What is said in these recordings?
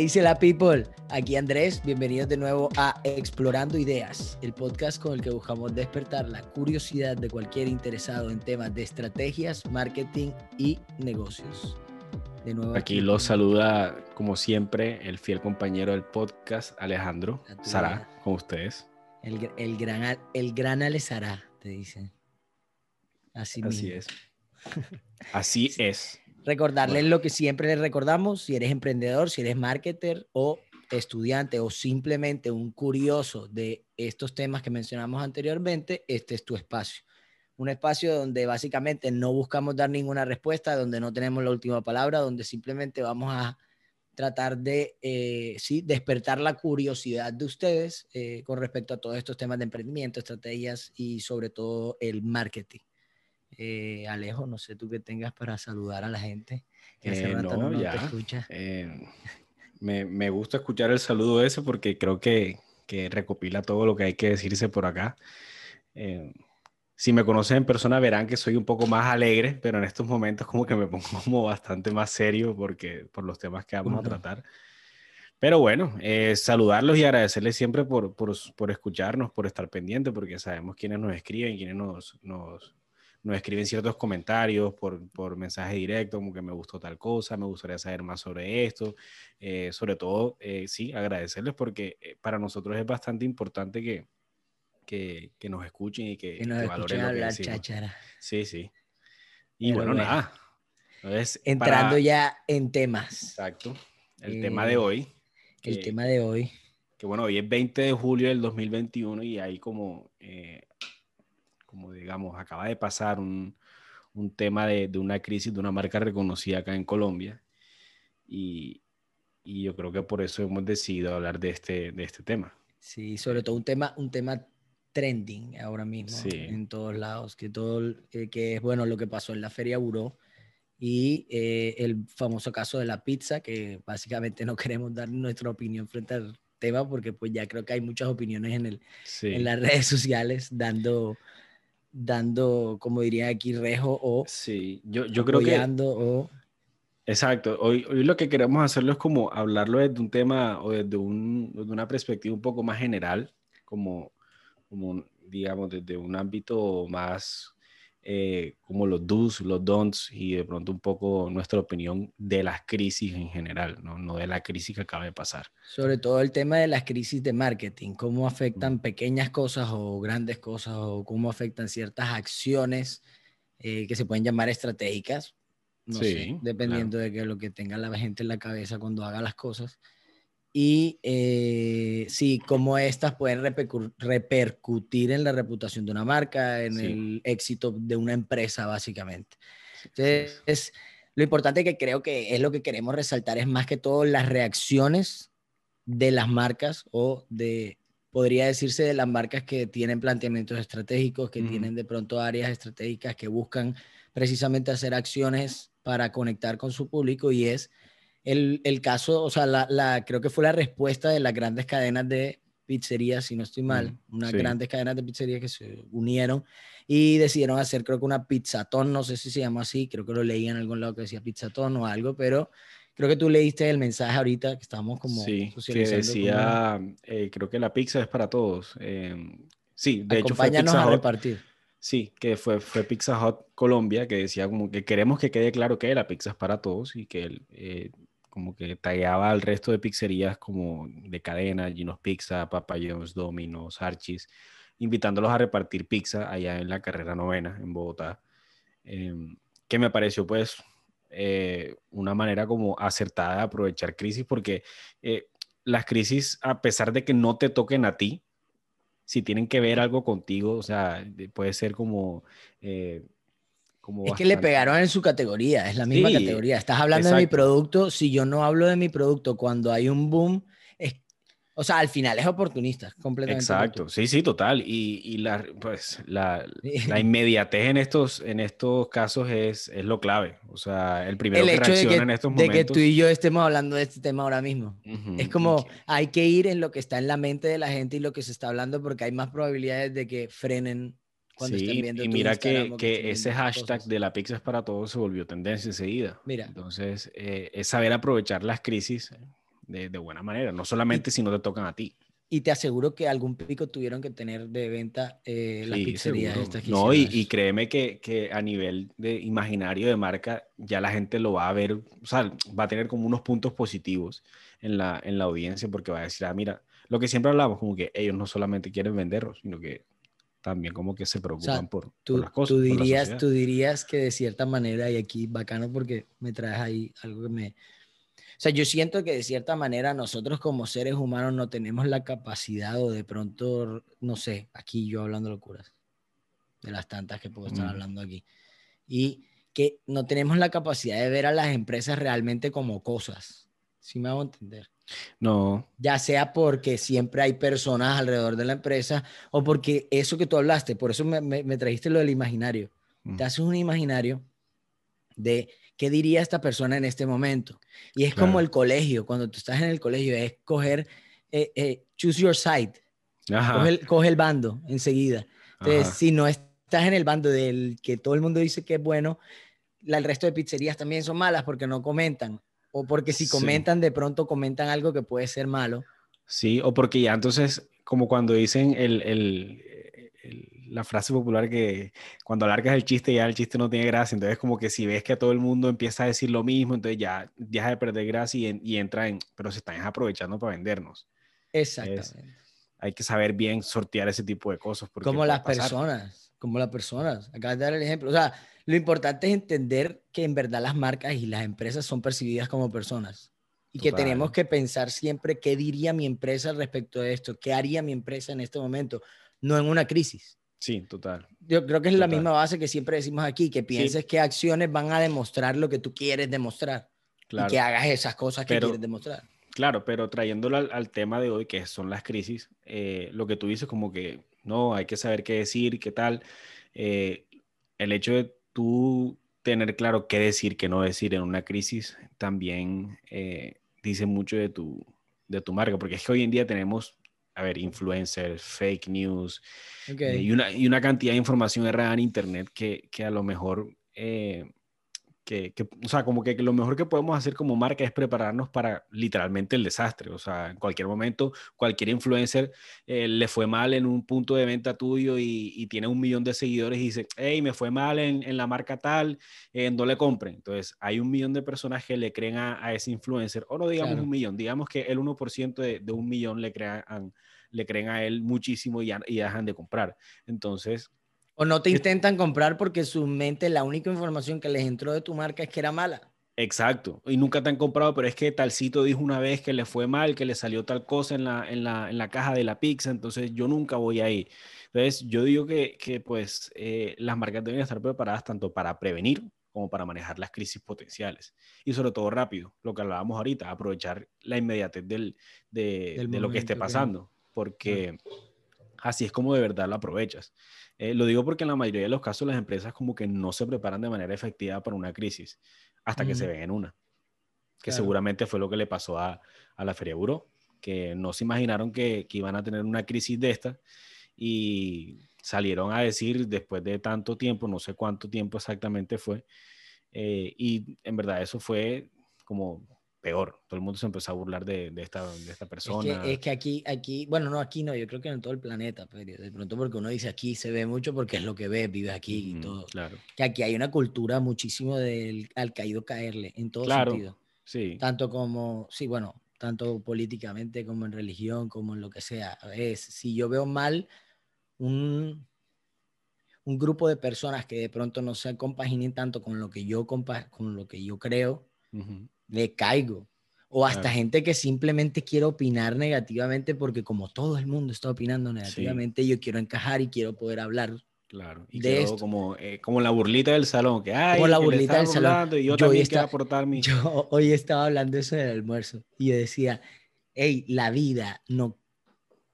dice la people? Aquí Andrés, bienvenidos de nuevo a Explorando Ideas, el podcast con el que buscamos despertar la curiosidad de cualquier interesado en temas de estrategias, marketing y negocios. De nuevo aquí, los saluda, como siempre, el fiel compañero del podcast, Alejandro Sara, con ustedes. El, el, gran, el gran Ale Sara, te dicen. Así, Así es. Así es. Recordarles lo que siempre les recordamos, si eres emprendedor, si eres marketer o estudiante o simplemente un curioso de estos temas que mencionamos anteriormente, este es tu espacio un espacio donde básicamente no buscamos dar ninguna respuesta, donde no tenemos la última palabra, donde simplemente vamos a tratar de eh, sí, despertar la curiosidad de ustedes eh, con respecto a todos estos temas de emprendimiento, estrategias y sobre todo el marketing. Eh, Alejo, no sé tú qué tengas para saludar a la gente que hace rato no, ya. te escucha. Me, me, gusta escuchar el saludo ese porque creo que, que, recopila todo lo que hay que decirse por acá. Si me conocen en persona verán que soy un poco más alegre, pero en estos momentos como que me pongo como bastante más serio porque, por los temas que vamos a tratar. Pero bueno, eh, saludarlos y agradecerles siempre por, por, por, escucharnos, por estar pendientes, porque sabemos quiénes nos escriben, quiénes nos, nos, nos escriben ciertos comentarios por, por, mensaje directo, como que me gustó tal cosa, me gustaría saber más sobre esto. Eh, sobre todo, eh, sí, agradecerles porque para nosotros es bastante importante que, que, nos escuchen y que, nos valoren hablar cháchara. Sí, sí. Y bueno, nada. Entrando ya en temas. Exacto. El tema de eh, hoy. el tema de hoy. Que bueno, hoy es 20 de julio del 2021 y ahí como, eh, como digamos, acaba de pasar un, un tema de, de, una crisis de una marca reconocida acá en Colombia. Y, y, yo creo que por eso hemos decidido hablar de este, de este tema. Sí, sobre todo un tema, un tema trending ahora mismo en todos lados, que todo, eh, que es bueno lo que pasó en la Feria Buró y eh, el famoso caso de la pizza, que básicamente no queremos dar nuestra opinión frente al tema porque pues ya creo que hay muchas opiniones en, el, en las redes sociales dando, dando, como diría aquí, rejo o sí, yo, yo creo que... O, Exacto. Hoy, hoy lo que queremos hacerlo es como hablarlo desde un tema o desde, un, desde una perspectiva un poco más general, como como digamos, desde un ámbito más eh, como los do's, los don'ts y de pronto un poco nuestra opinión de las crisis en general, ¿no? no de la crisis que acaba de pasar. Sobre todo el tema de las crisis de marketing, cómo afectan pequeñas cosas o grandes cosas o cómo afectan ciertas acciones eh, que se pueden llamar estratégicas, no sé, dependiendo de que lo que tenga la gente en la cabeza cuando haga las cosas y eh, sí, cómo estas pueden repercutir en la reputación de una marca, en el éxito de una empresa, básicamente. Entonces, lo importante que creo que es lo que queremos resaltar es más que todo las reacciones de las marcas o de, podría decirse, de las marcas que tienen planteamientos estratégicos, que tienen de pronto áreas estratégicas que buscan precisamente hacer acciones para conectar con su público y es el, el caso, o sea, la, la, creo que fue la respuesta de las grandes cadenas de pizzerías, si no estoy mal, unas grandes cadenas de pizzerías que se unieron y decidieron hacer, creo que una pizzatón, no sé si se llama así, creo que lo leí en algún lado que decía pizzatón o algo, pero creo que tú leíste el mensaje ahorita que estábamos como sí, que decía, eh, creo que la pizza es para todos. Eh, sí, de hecho fue Pizza a repartir. Sí, que fue, fue Pizza Hut Colombia, que decía como que queremos que quede claro que la pizza es para todos y que eh, como que tagueaba al resto de pizzerías como de cadena, Gino's Pizza, Papa John's, Domino's, Archie's, invitándolos a repartir pizza allá en la carrera novena en Bogotá, em, que me pareció pues eh, una manera como acertada de aprovechar crisis, porque eh, las crisis, a pesar de que no te toquen a ti, si tienen que ver algo contigo, o sea, puede ser como... Eh, es que le pegaron en su categoría, es la misma categoría. Estás hablando de mi producto, si yo no hablo de mi producto cuando hay un boom, es, o sea, al final es oportunista, completamente. Exacto, sí, sí, total. Y, y la, pues, la, la, inmediatez en estos, en estos casos es, es lo clave. O sea, el primero que reacciona en estos momentos. De que tú y yo estemos hablando de este tema ahora mismo. Es como, hay que ir en lo que está en la mente de la gente y lo que se está hablando porque hay más probabilidades de que frenen sí, Y mira que, que ese hashtag de la pizza es para todos se volvió tendencia enseguida. Mira. Entonces, eh, es saber aprovechar las crisis de, de buena manera, no solamente si no te tocan a ti. Y te aseguro que algún pico tuvieron que tener de venta eh, las pizzerías estas No, y, y, créeme que, que, a nivel de imaginario de marca, ya la gente lo va a ver, o sea, va a tener como unos puntos positivos en la, en la audiencia, porque va a decir, ah, mira, lo que siempre hablamos, como que ellos no solamente quieren venderlos, sino que también como que se preocupan por, las cosas. Tú dirías, tú dirías que de cierta manera, y aquí bacano porque me traes ahí algo que me, o sea, yo siento que de cierta manera nosotros como seres humanos no tenemos la capacidad o de pronto, no sé, aquí yo hablando locuras, de las tantas que puedo estar hablando aquí, y que no tenemos la capacidad de ver a las empresas realmente como cosas. ¿Sí me hago entender? No. Ya sea porque siempre hay personas alrededor de la empresa o porque eso que tú hablaste, por eso me, me, trajiste lo del imaginario. Te haces un imaginario de ¿qué diría esta persona en este momento? Y es como el colegio, cuando tú estás en el colegio, es coger, eh, eh, choose your side, coge el, bando enseguida. Entonces, si no estás en el bando del que todo el mundo dice que es bueno, el resto de pizzerías también son malas porque no comentan. O porque si comentan, de pronto comentan algo que puede ser malo. Sí, o porque ya entonces, como cuando dicen el, el, la frase popular que cuando alargas el chiste ya el chiste no tiene gracia, entonces como que si ves que a todo el mundo empieza a decir lo mismo, entonces ya deja de perder gracia y, entra en, pero se están aprovechando para vendernos. Exactamente. hay que saber bien sortear ese tipo de cosas. Como las personas, como las personas. Acabas de dar el ejemplo. O sea, lo importante es entender que en verdad las marcas y las empresas son percibidas como personas. Y que tenemos que pensar siempre qué diría mi empresa respecto a esto, qué haría mi empresa en este momento, no en una crisis. Sí, total. Yo creo que es la misma base que siempre decimos aquí, que pienses qué acciones van a demostrar lo que tú quieres demostrar. Claro. Y que hagas esas cosas que quieres demostrar. Claro, pero trayéndolo al, tema de hoy, que son las crisis, eh, lo que tú dices como que no, hay que saber qué decir, qué tal. Eh, el hecho de tú tener claro qué decir, qué no decir en una crisis, también eh, dice mucho de tu, de tu marca, porque es que hoy en día tenemos a ver, influencers, fake news eh, y, una, y, una, cantidad de información errada en Internet que, que a lo mejor, eh, que, que, o sea, como que, lo mejor que podemos hacer como marca es prepararnos para literalmente el desastre. O sea, en cualquier momento, cualquier influencer eh, le fue mal en un punto de venta tuyo y, y, tiene un millón de seguidores y dice, hey, me fue mal en, en la marca tal, no le compren. Entonces, hay un millón de personas que le creen a, a ese influencer, o no digamos un millón, digamos que el 1% de, de un millón le crean le creen a él muchísimo y, y dejan de comprar. Entonces... O no te intentan comprar porque su mente, la única información que les entró de tu marca es que era mala. Exacto, y nunca te han comprado, pero es que talcito dijo una vez que le fue mal, que le salió tal cosa en la, en la, en la caja de la pizza, entonces yo nunca voy ahí. Entonces yo digo que, que pues eh, las marcas deben estar preparadas tanto para prevenir como para manejar las crisis potenciales. Y sobre todo rápido, lo que hablábamos ahorita, aprovechar la inmediatez del, de, de lo que esté pasando porque así es como de verdad lo aprovechas. Eh, lo digo porque en la mayoría de los casos las empresas como que no se preparan de manera efectiva para una crisis hasta que se ven en una, que seguramente fue lo que le pasó a, a la Feria Euro, que no se imaginaron que, que, iban a tener una crisis de esta y salieron a decir después de tanto tiempo, no sé cuánto tiempo exactamente fue, eh, y en verdad eso fue como peor. Todo el mundo se empezó a burlar de, de, esta, de esta, persona. Es que, aquí, aquí, bueno, no aquí no, yo creo que en todo el planeta, pero pues, de pronto porque uno dice aquí se ve mucho porque es lo que ve, vive aquí y todo. Claro. Que aquí hay una cultura muchísimo del al caído caerle, en todo sentido. Sí. Tanto como, sí, bueno, tanto políticamente como en religión, como en lo que sea. Es, si yo veo mal un, un grupo de personas que de pronto no se compaginen tanto con lo que yo, con lo que yo creo, le caigo. O hasta gente que simplemente quiere opinar negativamente porque como todo el mundo está opinando negativamente, yo quiero encajar y quiero poder hablar. Claro, y de esto. Como, eh, como la burlita del salón, que hay, como la burlita del salón. Y yo, también quiero aportar mi... Yo hoy estaba hablando eso en el almuerzo y yo decía, hey, la vida no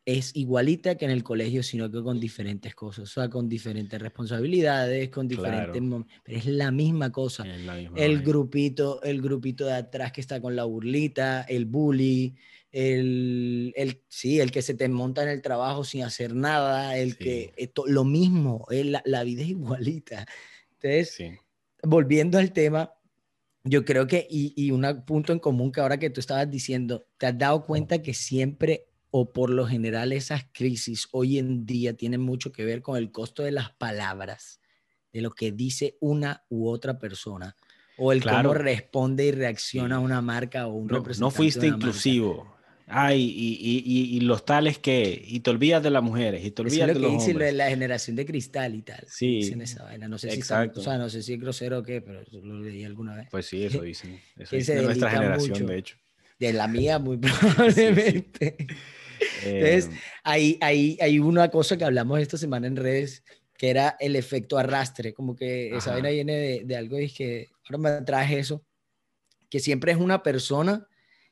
es igualita que en el colegio, sino que con diferentes cosas, o sea, con diferentes responsabilidades, con diferentes pero es la misma cosa. el grupito, el grupito de atrás que está con la burlita, el bully, el, el sí, el que se te monta en el trabajo sin hacer nada, el que esto, lo mismo, la, la, vida es igualita. Entonces, volviendo al tema, yo creo que, y, y un punto en común que ahora que tú estabas diciendo, te has dado cuenta que siempre o por lo general esas crisis hoy en día tienen mucho que ver con el costo de las palabras, de lo que dice una u otra persona, o el cómo responde y reacciona a una marca o un no, representante. No fuiste inclusivo. Ay, y, y, y, los tales que, y te olvidas de las mujeres, y te olvidas es lo que dice lo de la generación de cristal y tal. Sí. Dicen esa vaina. No sé si o sea, no sé si es grosero o qué, pero lo leí alguna vez. Pues sí, eso dicen. Eso dicen de nuestra generación, de hecho. De la mía, muy probablemente. Entonces, eh, hay, hay, hay una cosa que hablamos esta semana en redes, que era el efecto arrastre, como que esa vaina viene de, de algo y que ahora me traje eso, que siempre es una persona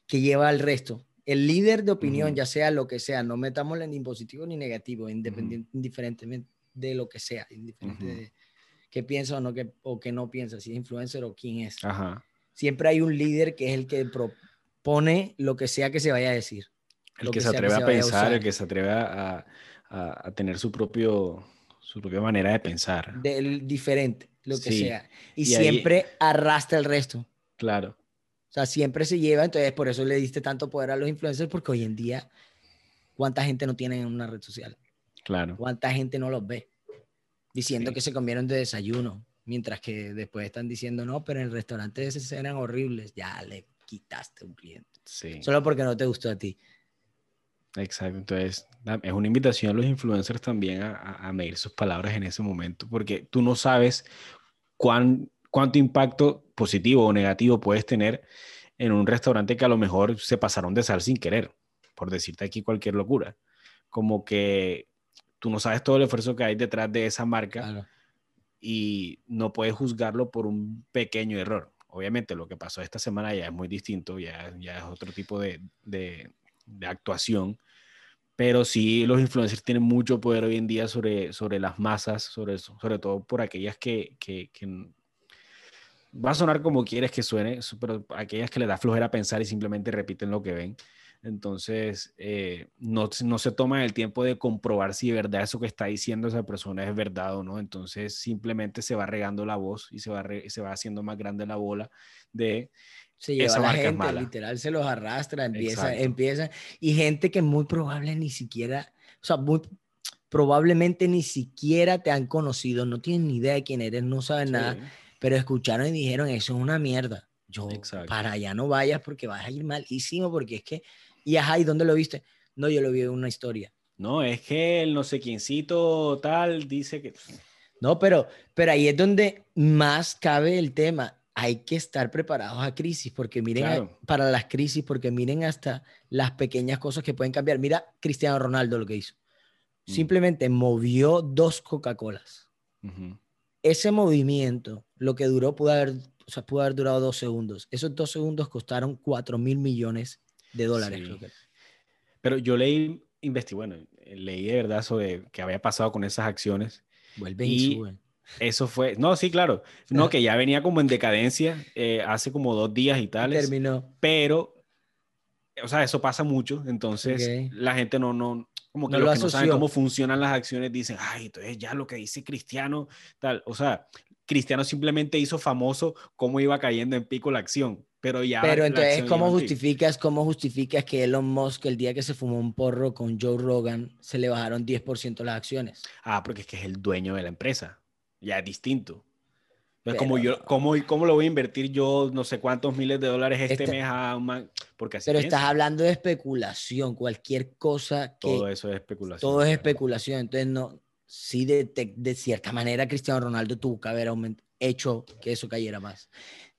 que lleva al resto. El líder de opinión, ya sea lo que sea, no metámosle ni positivo ni negativo, independiente, indiferentemente de lo que sea, indiferente de qué piensa o, no, que, o que no piensa, si es influencer o quién es. Siempre hay un líder que es el que propone lo que sea que se vaya a decir. El que, se atreve a pensar, el que se atreve a, a, tener su, propio, su propia manera de pensar. Del diferente, lo que sea. Y, siempre arrastra el resto. Claro. O sea, siempre se lleva, entonces por eso le diste tanto poder a los influencers, porque hoy en día, ¿cuánta gente no tiene una red social? Claro. ¿Cuánta gente no los ve? Diciendo que se comieron de desayuno, mientras que después están diciendo, no, pero en el restaurante eran horribles, ya le quitaste un cliente. Sí. Solo porque no te gustó a ti. Exacto, entonces es una invitación a los influencers también a, a medir sus palabras en ese momento, porque tú no sabes cuán cuánto impacto positivo o negativo puedes tener en un restaurante que a lo mejor se pasaron de sal sin querer, por decirte aquí cualquier locura. Como que tú no sabes todo el esfuerzo que hay detrás de esa marca y no puedes juzgarlo por un pequeño error. Obviamente lo que pasó esta semana ya es muy distinto, ya, ya es otro tipo de, de, actuación, pero sí los influencers tienen mucho poder hoy en día sobre, sobre las masas, sobre, sobre todo por aquellas que, que, que va a sonar como quieres que suene, pero aquellas que le da flojera pensar y simplemente repiten lo que ven. Entonces, eh, no, no, se toma el tiempo de comprobar si de verdad eso que está diciendo esa persona es verdad o no. Entonces, simplemente se va regando la voz y se va, se va haciendo más grande la bola de... Se lleva a la gente, literal, se los arrastra, empieza, empieza. Y gente que muy probable ni siquiera, o sea, muy probablemente ni siquiera te han conocido, no tienen ni idea de quién eres, no saben nada pero escucharon y dijeron, eso es una mierda. Yo, para allá no vayas porque vas a ir malísimo, porque es que, y ajá, ¿y dónde lo viste? No, yo lo vi en una historia. No, es que el no sé quiéncito tal dice que... No, pero, pero ahí es donde más cabe el tema. Hay que estar preparados a crisis, porque miren, para las crisis, porque miren hasta las pequeñas cosas que pueden cambiar. Mira Cristiano Ronaldo lo que hizo. Mm. Simplemente movió dos Coca-Colas ese movimiento, lo que duró, pudo haber, o sea, pudo haber durado dos segundos. Esos dos segundos costaron 4 mil millones de dólares. Pero yo leí, investigué, bueno, leí de verdad sobre qué había pasado con esas acciones. Vuelven y, suben. Eso fue, no, sí, claro, no, que ya venía como en decadencia eh, hace como dos días y tal. Terminó. Pero, o sea, eso pasa mucho, entonces la gente no, no, como que los que no saben cómo funcionan las acciones dicen, ay, entonces ya lo que dice Cristiano, tal. O sea, Cristiano simplemente hizo famoso cómo iba cayendo en pico la acción, pero ya. Pero entonces, ¿cómo justificas, ¿cómo justificas que Elon Musk, el día que se fumó un porro con Joe Rogan, se le bajaron 10% las acciones? Ah, porque es que es el dueño de la empresa. Ya es distinto. Pero, como yo, ¿cómo, ¿Cómo lo voy a invertir yo no sé cuántos miles de dólares este, mes a un Porque Pero estás hablando de especulación, cualquier cosa que... Todo eso es especulación. Todo es especulación, entonces no... Sí, de, de, cierta manera Cristiano Ronaldo tuvo que haber hecho que eso cayera más.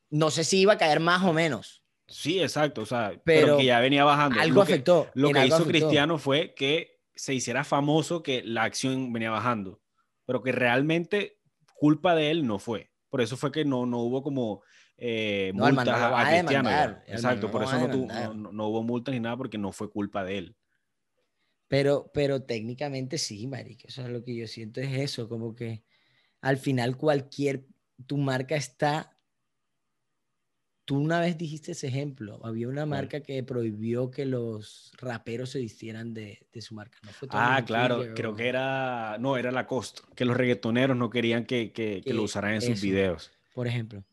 No sé si iba a caer más o menos. Sí, exacto, o sea, pero, que ya venía bajando. Algo afectó. Lo que hizo Cristiano fue que se hiciera famoso que la acción venía bajando, pero que realmente culpa de él no fue. Por eso fue que no, no hubo como eh, multas a, Cristiano. Exacto, por eso no, no, hubo multas ni nada porque no fue culpa de él. Pero, pero técnicamente sí, marica. Eso es lo que yo siento, es eso, como que al final cualquier, tu marca está Tú una vez dijiste ese ejemplo. Había una marca que prohibió que los raperos se vistieran de, de su marca. ah, claro. Creo que era... No, era la costa. Que los reggaetoneros no querían que, que, que lo usaran en sus videos. Por ejemplo.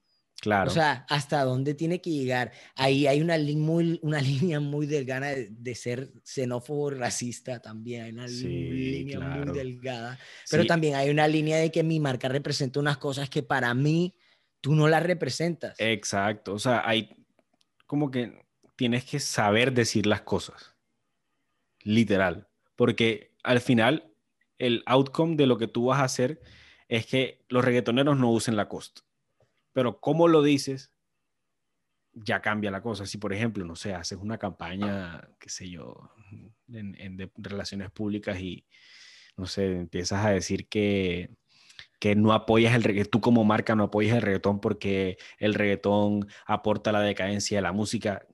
Claro. O sea, hasta dónde tiene que llegar. Ahí hay una, muy, una línea muy delgada de, ser xenófobo racista también. Hay una línea muy delgada. Pero también hay una línea de que mi marca representa unas cosas que para mí tú no las representas. Exacto. O sea, hay como que tienes que saber decir las cosas. Literal. Porque al final, el outcome de lo que tú vas a hacer es que los reggaetoneros no usen la costa pero cómo lo dices, ya cambia la cosa. Si, por ejemplo, no sé, haces una campaña, qué sé yo, en, de relaciones públicas y, no sé, empiezas a decir que, que no apoyas el reggaetón, tú como marca no apoyas el reggaetón porque el reggaetón aporta la decadencia de la música.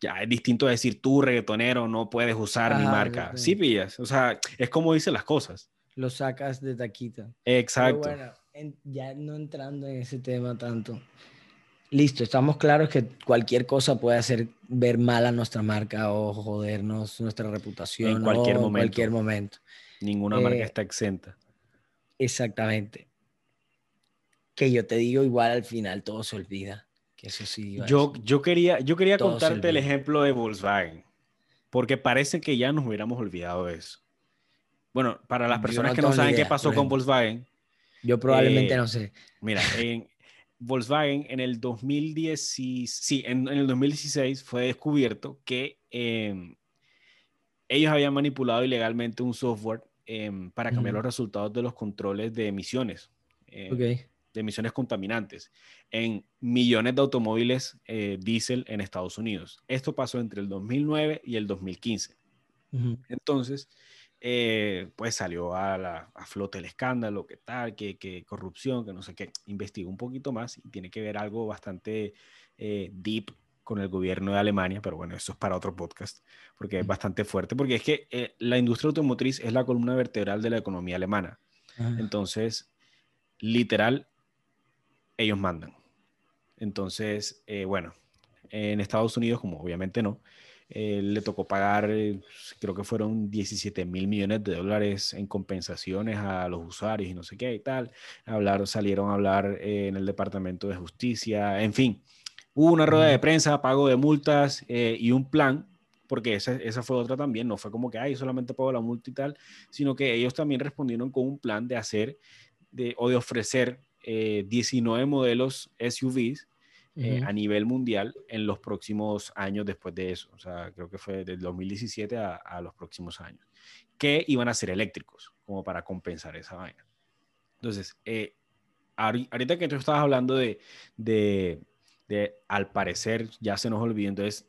Ya es distinto decir tú, reggaetonero, no puedes usar mi marca. Sí, pillas. O sea, es como dice las cosas. Lo sacas de taquita. Exacto ya no entrando en ese tema tanto. Listo, estamos claros que cualquier cosa puede hacer ver mal a nuestra marca o jodernos nuestra reputación en cualquier, momento. cualquier momento. Ninguna marca eh, está exenta. Exactamente. Que yo te digo, igual al final todo se olvida. Que eso sí. Yo, yo quería, yo quería contarte el ejemplo de Volkswagen, porque parece que ya nos hubiéramos olvidado de eso. Bueno, para las personas que no saben qué pasó con Volkswagen, yo probablemente eh, no sé. Mira, en Volkswagen en el 2016, sí, en, el 2016 fue descubierto que em, ellos habían manipulado ilegalmente un software em, para cambiar los resultados de los controles de emisiones. Em, de emisiones contaminantes en millones de automóviles eh, diésel en Estados Unidos. Esto pasó entre el 2009 y el 2015. Entonces, eh, pues salió a, la, a flote el escándalo, que tal, que, corrupción, que no sé qué. Investigó un poquito más y tiene que ver algo bastante eh, deep con el gobierno de Alemania, pero bueno, eso es para otro podcast, porque es bastante fuerte, porque es que eh, la industria automotriz es la columna vertebral de la economía alemana. Entonces, literal, ellos mandan. Entonces, bueno, en Estados Unidos, como obviamente no, eh, le tocó pagar, eh, creo que fueron 17 mil millones de dólares en compensaciones a los usuarios y no sé qué y tal. Hablar, salieron a hablar eh, en el Departamento de Justicia, en fin. Hubo una rueda de prensa, pago de multas y un plan, porque esa, esa, fue otra también, no fue como que, ay, solamente pago la multa y tal, sino que ellos también respondieron con un plan de hacer de, o de ofrecer 19 modelos SUVs eh, a nivel mundial en los próximos años después de eso. O sea, creo que fue del 2017 a, a los próximos años, que iban a ser eléctricos, como para compensar esa vaina. Entonces, eh, ahorita que tú estabas hablando de, de, de, al parecer, ya se nos olvidó, entonces,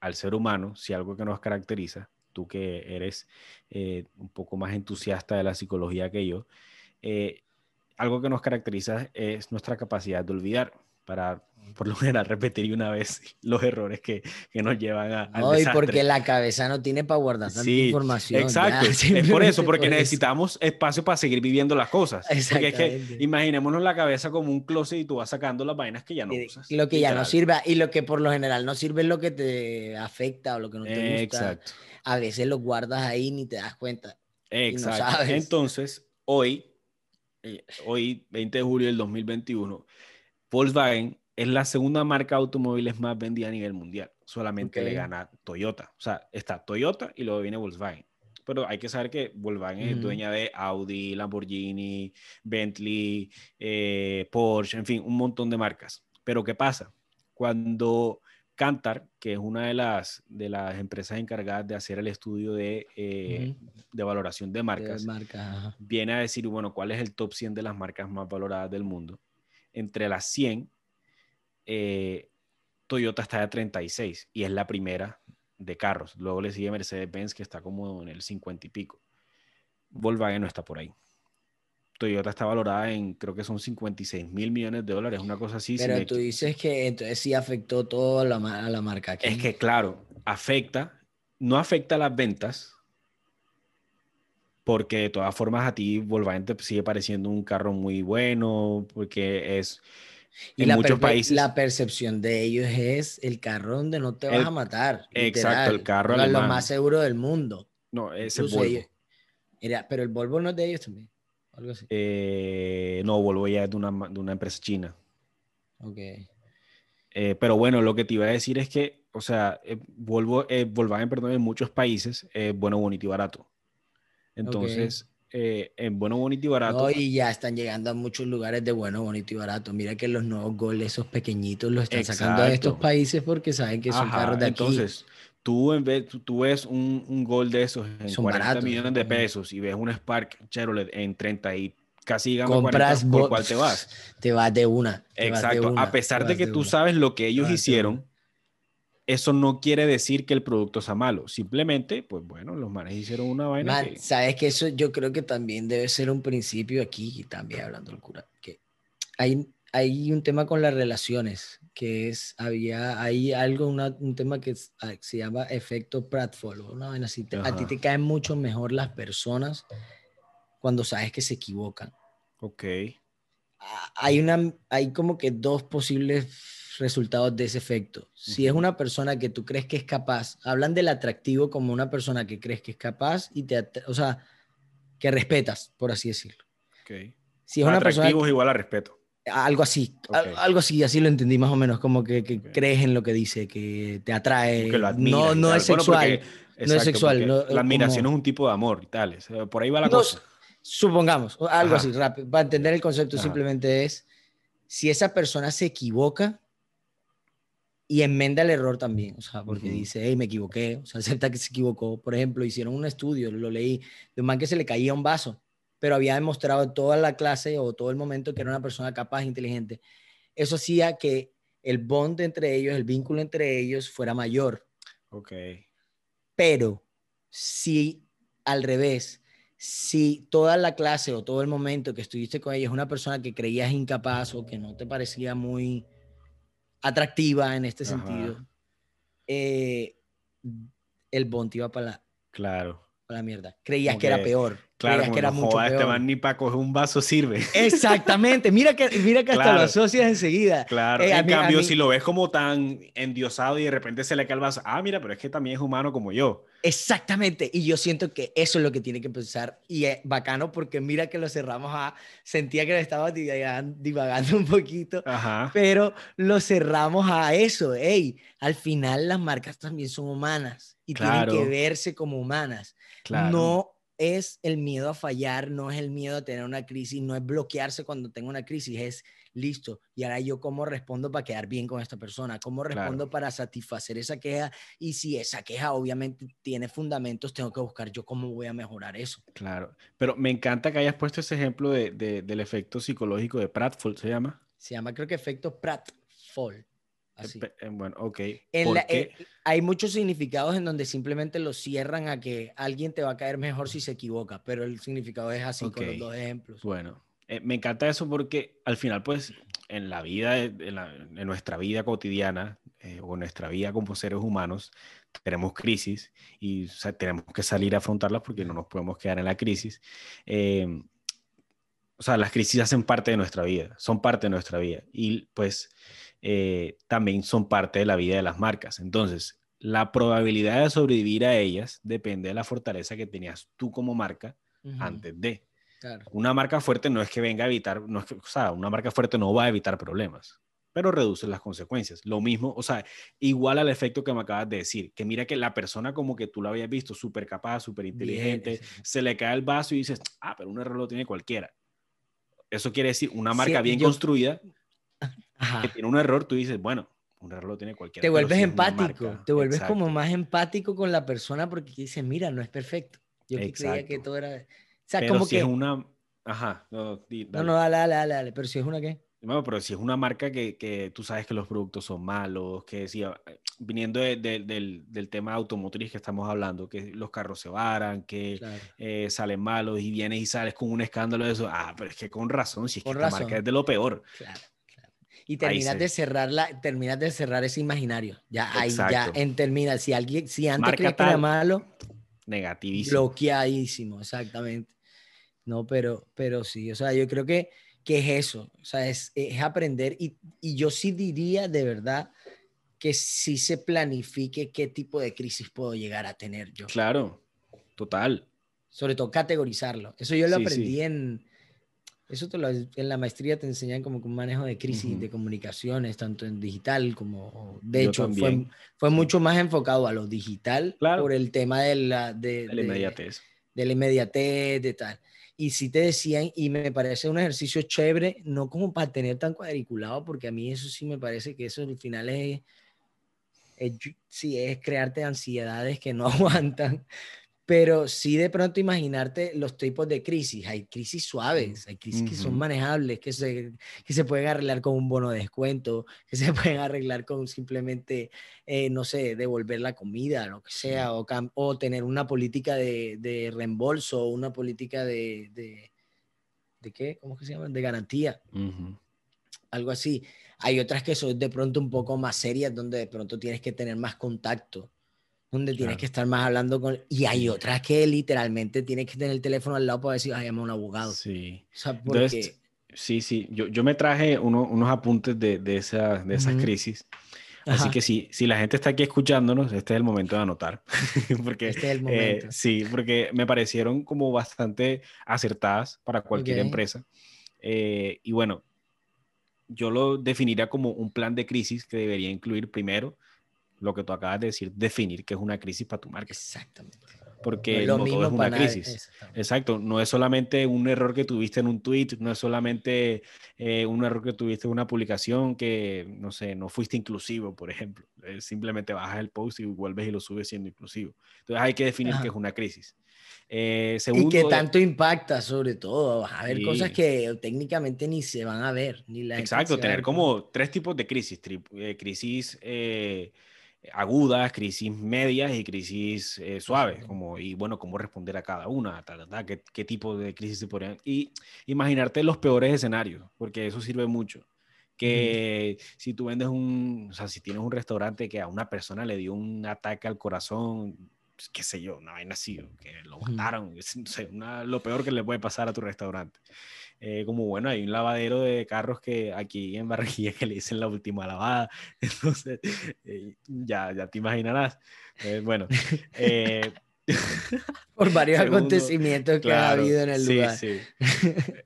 al ser humano, si algo que nos caracteriza, tú que eres eh, un poco más entusiasta de la psicología que yo, algo que nos caracteriza es nuestra capacidad de olvidar para por lo general repetir una vez los errores que, que nos llevan a, al no, porque la cabeza no tiene para guardar tanta información. Exacto, es por eso, porque necesitamos espacio para seguir viviendo las cosas. Porque es que imaginémonos la cabeza como un closet y tú vas sacando las vainas que ya no usas. Lo que ya no sirve y lo que por lo general no sirve es lo que te afecta o lo que no te gusta. Exacto. A veces lo guardas ahí y ni te das cuenta. Exacto. Entonces, hoy, eh, hoy, 20 de julio del 2021, Volkswagen es la segunda marca de automóviles más vendida a nivel mundial. Solamente le gana Toyota. O sea, está Toyota y luego viene Volkswagen. Pero hay que saber que Volkswagen es dueña de Audi, Lamborghini, Bentley, eh, Porsche, en fin, un montón de marcas. Pero ¿qué pasa? Cuando Cantar, que es una de las, de las empresas encargadas de hacer el estudio de, eh, de valoración de marcas, viene a decir, bueno, ¿cuál es el top 100 de las marcas más valoradas del mundo? Entre las 100 eh, Toyota está de 36 y es la primera de carros. Luego le sigue Mercedes-Benz que está como en el 50 y pico. Volkswagen no está por ahí. Toyota está valorada en, creo que son 56 mil millones de dólares, una cosa así. Pero tú dices que entonces sí afectó todo a la, a la marca. Aquí. Es que claro, afecta, no afecta las ventas, porque de todas formas a ti Volkswagen te sigue pareciendo un carro muy bueno, porque es y en la muchos países. La percepción de ellos es el carro donde no te vas a matar. Exacto, el carro es lo más seguro del mundo. No, es Volvo. era, pero el Volvo no es de ellos también. Algo así. Eh, no, Volvo ya es de una, de una empresa china. Ok. Eh, pero bueno, lo que te iba a decir es que, o sea, eh, vuelvo, eh, Volkswagen, perdón, en muchos países, eh, bueno, bonito y barato. Entonces, eh, en bueno, bonito y barato. No, y ya están llegando a muchos lugares de bueno, bonito y barato. Mira que los nuevos goles, esos pequeñitos, los están sacando de estos países porque saben que son carros de aquí. Entonces, tú, en vez, tú, ves un, un, gol de esos en son 40 millones de pesos y ves un Spark Chevrolet en 30 y casi digamos Compras 40, ¿por cuál te vas? Te vas de una. Exacto. De una, a pesar de que tú sabes lo que ellos hicieron, eso no quiere decir que el producto sea malo. Simplemente, pues bueno, los manes hicieron una vaina. Man, que... Sabes que eso yo creo que también debe ser un principio aquí, y también hablando de locura, que hay, hay un tema con las relaciones, que es, había, hay algo, una, un tema que ah, se llama efecto Pratfall, ¿no? Así te, a ti te caen mucho mejor las personas cuando sabes que se equivocan. Ok. Hay, una, hay como que dos posibles resultados de ese efecto. Si es una persona que tú crees que es capaz, hablan del atractivo como una persona que crees que es capaz y te, o sea, que respetas, por así decirlo. Okay. Si es una atractivo persona es igual a respeto. Algo así, okay. algo así, así lo entendí más o menos, como que, que okay. crees en lo que dice, que te atrae. Que lo admiras, no, no es sexual. Bueno, porque, exacto, no es sexual. No, la admiración como... es un tipo de amor y tal. Por ahí va la no, cosa. Supongamos, algo Ajá. así, rápido. Para entender el concepto, Ajá. simplemente es: si esa persona se equivoca, y enmenda el error también, o sea, porque uh -huh. dice, hey, me equivoqué, o sea, acepta que se equivocó. Por ejemplo, hicieron un estudio, lo leí, de un man que se le caía un vaso, pero había demostrado toda la clase o todo el momento que era una persona capaz, inteligente. Eso hacía que el bond entre ellos, el vínculo entre ellos fuera mayor. Ok. Pero si al revés, si toda la clase o todo el momento que estuviste con ellos es una persona que creías incapaz o que no te parecía muy atractiva en este Ajá. sentido, eh, el bond iba para la, claro. para la mierda. Creías que, que, era peor. Claro, creías que era no mucho joda, peor. Este man ni para coger un vaso sirve. Exactamente. Mira que, mira que hasta Claro. lo asocias enseguida. Claro, Eh, en mí- cambio, mí- si lo ves como tan endiosado y de repente se le cae el vaso, ah, mira, pero es que también es humano como yo. Exactamente. Y yo siento que eso es lo que tiene que pensar. Y es bacano porque mira que lo cerramos a... Sentía que lo estaba divagan- divagando un poquito. Ajá. Pero lo cerramos a eso. Hey, al final las marcas también son humanas y Claro. tienen que verse como humanas. Claro. No es el miedo a fallar, no es el miedo a tener una crisis, no es bloquearse cuando tengo una crisis, es listo. Y ahora yo cómo respondo para quedar bien con esta persona, cómo respondo Claro. para satisfacer esa queja y si esa queja obviamente tiene fundamentos, tengo que buscar yo cómo voy a mejorar eso. Claro. Pero me encanta que hayas puesto ese ejemplo de, de- del efecto psicológico de Pratfall, ¿se llama? Se llama creo que efecto Pratfall. Así. Eh, eh, Bueno, ok. En ¿Por la- eh, hay muchos significados en donde simplemente lo cierran a que alguien te va a caer mejor si se equivoca, pero el significado es así con los dos ejemplos. Bueno, eh, me encanta eso porque al final, pues, en la vida, en, la- en nuestra vida cotidiana eh, o en nuestra vida como seres humanos, tenemos crisis y o sea, tenemos que salir a afrontarlas porque no nos podemos quedar en la crisis. Eh, o sea, las crisis hacen parte de nuestra vida, son parte de nuestra vida y pues eh, también son parte de la vida de las marcas. Entonces, la probabilidad de sobrevivir a ellas depende de la fortaleza que tenías tú como marca antes de. Claro. Una marca fuerte no es que venga a evitar, no es que, o sea, una marca fuerte no va a evitar problemas, pero reduce las consecuencias. Lo mismo, o sea, igual al efecto que me acabas de decir, que mira que la persona como que tú la habías visto súper capaz, súper inteligente, se le cae el vaso y dices, ah, pero un error lo tiene cualquiera. Eso quiere decir una marca Sí, bien yo- construida Ajá. que tiene un error, tú dices, bueno, un error lo tiene cualquiera. Te vuelves si empático, te vuelves Exacto. como más empático con la persona porque dices, mira, no es perfecto. Yo que creía que todo era... O sea, Pero como si que... es una... Ajá, no, di- No, dale. no, dale, dale, dale, dale, pero si es una qué. Bueno, pero si es una marca que, que tú sabes que los productos son malos, que si, eh, viniendo de- de- del, del tema automotriz que estamos hablando, que los carros se varan, que Claro. eh, salen malos y vienes y sales con un escándalo de eso, ah, pero es que con razón, si es que Con esta razón. marca es de lo peor. Claro, claro. Y terminas se- de cerrar la, terminas de cerrar ese imaginario. Ya ahí ya en termina. Si alguien, si antes Marca que era malo, Negativísimo. bloqueadísimo, exactamente. No, pero, pero sí, o sea, yo creo que, que es eso, o sea, es, es aprender y, y yo sí diría de verdad que sí se planifique qué tipo de crisis puedo llegar a tener yo. Claro, total. Sobre todo categorizarlo. Eso yo lo Sí, aprendí sí. en, Eso te lo, en la maestría te enseñan como un manejo de crisis de comunicaciones, tanto en digital como, de hecho, fue, fue, mucho más enfocado a lo digital por el tema de la, de, la inmediatez. De, la inmediatez, de tal. Y sí te decían, y me parece un ejercicio chévere, no como para tener tan cuadriculado, porque a mí eso sí me parece que eso al final es, es, sí, es crearte ansiedades que no aguantan, pero sí de pronto imaginarte los tipos de crisis. Hay crisis suaves, hay crisis que son manejables, que se, que se pueden arreglar con un bono de descuento, que se pueden arreglar con simplemente, eh, no sé, devolver la comida, lo que sea, o, o, tener una política de, de reembolso, una política de, de, de, qué? ¿Cómo que se llama? De garantía. Algo así. Hay otras que son de pronto un poco más serias, donde de pronto tienes que tener más contacto donde tienes que estar más hablando con... Y hay otras que literalmente tienes que tener el teléfono al lado para decir, ay, llama a un abogado. Sí. O sea, porque... sí, sí. Yo, yo me traje unos apuntes de, de, esa, de esas crisis. Así que si, si la gente está aquí escuchándonos, este es el momento de anotar. porque, este es el eh, momento. sí, porque me parecieron como bastante acertadas para cualquier empresa. Eh, y bueno, yo lo definiría como un plan de crisis que debería incluir primero lo que tú acabas de decir, definir qué es una crisis para tu marca. Exactamente. Porque no, todo es una crisis. Exacto. No es solamente un error que tuviste en un tweet, no es solamente eh, un error que tuviste en una publicación que, no sé, no fuiste inclusivo, por ejemplo. simplemente bajas el post y vuelves y lo subes siendo inclusivo. Entonces hay que definir qué es una crisis. Eh, y que tanto impacta, sobre todo. a ver cosas que técnicamente ni se van a ver. Ni la Exacto, tener como tres tipos de crisis. Eh, crisis agudas, crisis medias y crisis eh, suaves, como, y bueno, cómo responder a cada una, ¿Qué, ¿Qué, tipo de crisis se podrían... Y imaginarte los peores escenarios, porque eso sirve mucho. Que si tú vendes un, o sea, si tienes un restaurante que a una persona le dio un ataque al corazón, pues, qué sé yo, una vaina así, que lo mataron, lo peor que le puede pasar a tu restaurante. Eh, como bueno, hay un lavadero de carros que aquí en Barranquilla que le dicen la última lavada, entonces eh, ya, ya te imaginarás. Eh, bueno, por varios acontecimientos que ha habido en el lugar. Sí.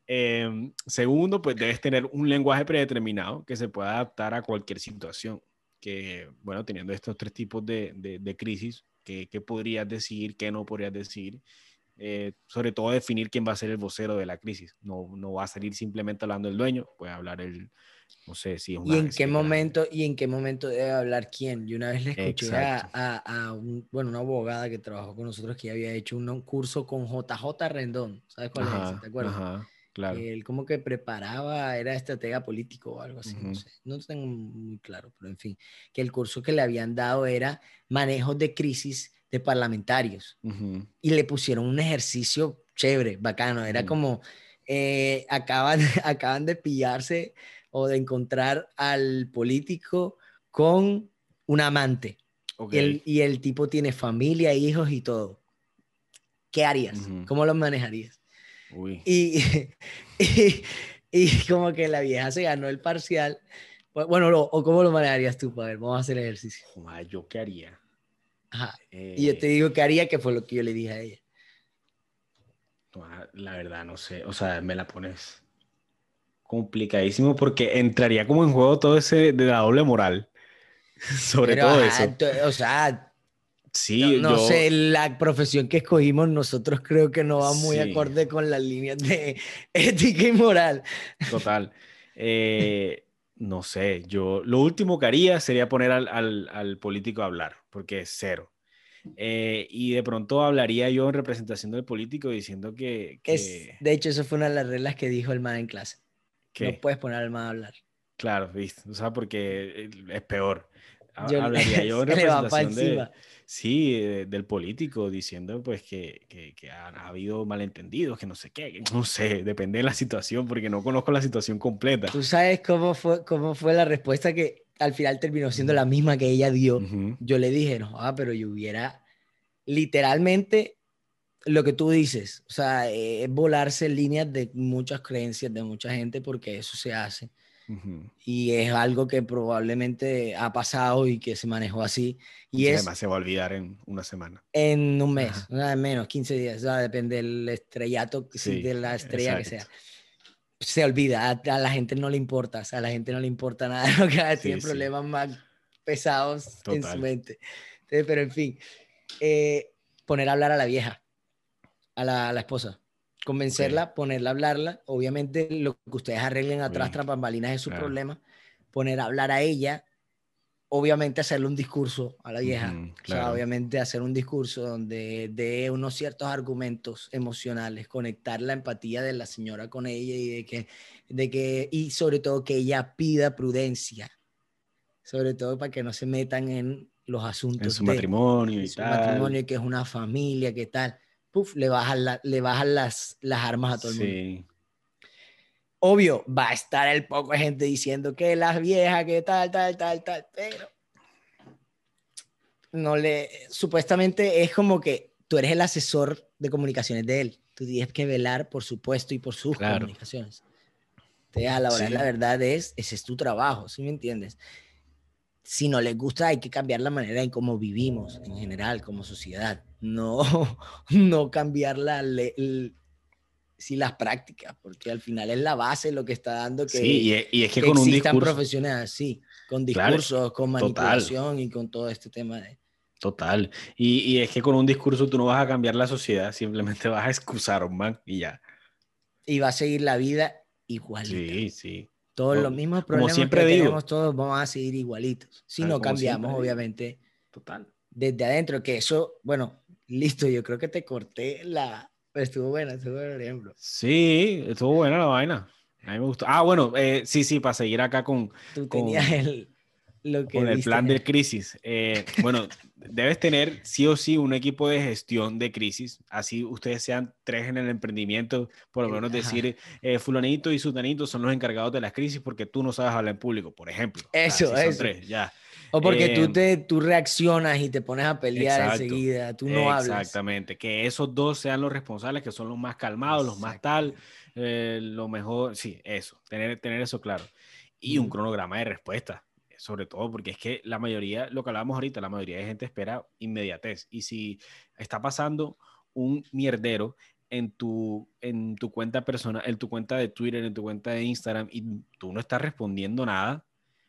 Em, segundo, pues debes tener un lenguaje predeterminado que se pueda adaptar a cualquier situación. Que, bueno, teniendo estos tres tipos de, de, de crisis, ¿qué, ¿qué podrías decir, qué no podrías decir? Eh, sobre todo definir quién va a ser el vocero de la crisis. No, no va a salir simplemente hablando el dueño, puede hablar el, no sé si es ¿Y en qué momento y en qué momento debe hablar quién? Yo una vez le escuché a, a, un, bueno, una abogada que trabajó con nosotros que había hecho un, curso con JJ Rendón, ¿sabes cuál es? ¿Te acuerdas? Ajá. Claro. Él como que preparaba, era estratega político o algo así, no sé, no tengo muy claro, pero en fin, que el curso que le habían dado era manejo de crisis de parlamentarios y le pusieron un ejercicio chévere, bacano. Era como, eh, acaban, acaban de pillarse o de encontrar al político con un amante. y el tipo tiene familia, hijos y todo. ¿Qué harías? ¿Cómo lo manejarías? Y, y, como que la vieja se ganó el parcial. Bueno, o cómo lo manejarías tú, para ver, vamos a hacer el ejercicio. ¿Yo qué haría? Y yo te eh, digo que haría, que fue lo que yo le dije a ella. La verdad, no sé. O sea, me la pones complicadísimo porque entraría como en juego todo ese de la doble moral. Sobre todo eso. O sea, sí, no, sé, la profesión que escogimos nosotros creo que no va muy acorde con las líneas de ética y moral. Total. Eh, no sé, yo lo último que haría sería poner al, al, político a hablar, porque es cero. Eh, y de pronto hablaría yo en representación del político diciendo que... Es, de hecho, eso fue una de las reglas que dijo el man en clase. No puedes poner al man a hablar. Claro, ¿viste? O sea, porque es peor. Hablaría yo en representación de, sí, del político diciendo pues que, que, que ha, habido malentendidos, que no sé qué, no sé, depende de la situación porque no conozco la situación completa. ¿Tú sabes cómo fue, cómo fue la respuesta que al final terminó siendo la misma que ella dio? Yo le dije, no, ah, pero yo hubiera literalmente lo que tú dices, o sea, es volarse líneas de muchas creencias de mucha gente porque eso se hace. Y es algo que probablemente ha pasado y que se manejó así. Y, es, además se va a olvidar en una semana. En un mes, nada menos, 15 días, depende del estrellato, de la estrella que sea. se olvida, a, la gente no le importa, o sea, a la gente no le importa nada, lo que tiene problemas más pesados en su mente. pero en fin, eh, poner a hablar a la vieja, a la, la esposa, convencerla, ponerla a hablarla, obviamente lo que ustedes arreglen atrás tras bambalinas es su problema, poner a hablar a ella, obviamente hacerle un discurso a la vieja, o sea, obviamente hacer un discurso donde dé unos ciertos argumentos emocionales, conectar la empatía de la señora con ella y de que, de que y sobre todo que ella pida prudencia, sobre todo para que no se metan en los asuntos en su matrimonio y su matrimonio que es una familia que tal, puf, le bajan le bajan las las armas a todo el mundo. Obvio, va a estar el poco de gente diciendo que las viejas, que tal, tal, tal, tal, pero no le, supuestamente es como que tú eres el asesor de comunicaciones de él. Tú tienes que velar por su puesto y por sus comunicaciones. Entonces, a la hora la verdad es, ese es tu trabajo, ¿sí me entiendes? Si no les gusta, hay que cambiar la manera en cómo vivimos en general, como sociedad. No, no cambiar la, sí las prácticas, porque al final es la base lo que está dando que, sí, y, es que, con un discurso así, con discursos, con manipulación y con todo este tema de... Total. Y, y, es que con un discurso tú no vas a cambiar la sociedad, simplemente vas a excusar a un man y ya. Y va a seguir la vida igual. Sí, sí. Todos los mismos problemas siempre que digo, tenemos todos vamos a seguir igualitos. Si no cambiamos, obviamente. Total. Desde adentro, que eso, bueno, listo, yo creo que te corté la, estuvo buena, estuvo buena el ejemplo. Sí, estuvo buena la vaina. A mí me gustó. Ah, bueno, eh, sí, sí, para seguir acá con. Tú tenías el. Lo que con el plan de crisis. Eh, bueno, debes tener sí o sí un equipo de gestión de crisis. Así ustedes sean tres en el emprendimiento, por lo menos decir, eh, fulanito y sutanito son los encargados de las crisis porque tú no sabes hablar en público, por ejemplo. Eso, eso. tres, ya. O porque tú, em, te, tú reaccionas y te pones a pelear enseguida, tú no hablas. Exactamente, que esos dos sean los responsables, que son los más calmados, los más tal, eh, lo mejor, sí, eso, tener, tener eso claro. Y un cronograma de respuesta, sobre todo porque es que la mayoría, lo que hablábamos ahorita, la mayoría de gente espera inmediatez. Y si está pasando un mierdero en tu, en tu cuenta personal, en tu cuenta de Twitter, en tu cuenta de Instagram, y tú no estás respondiendo nada,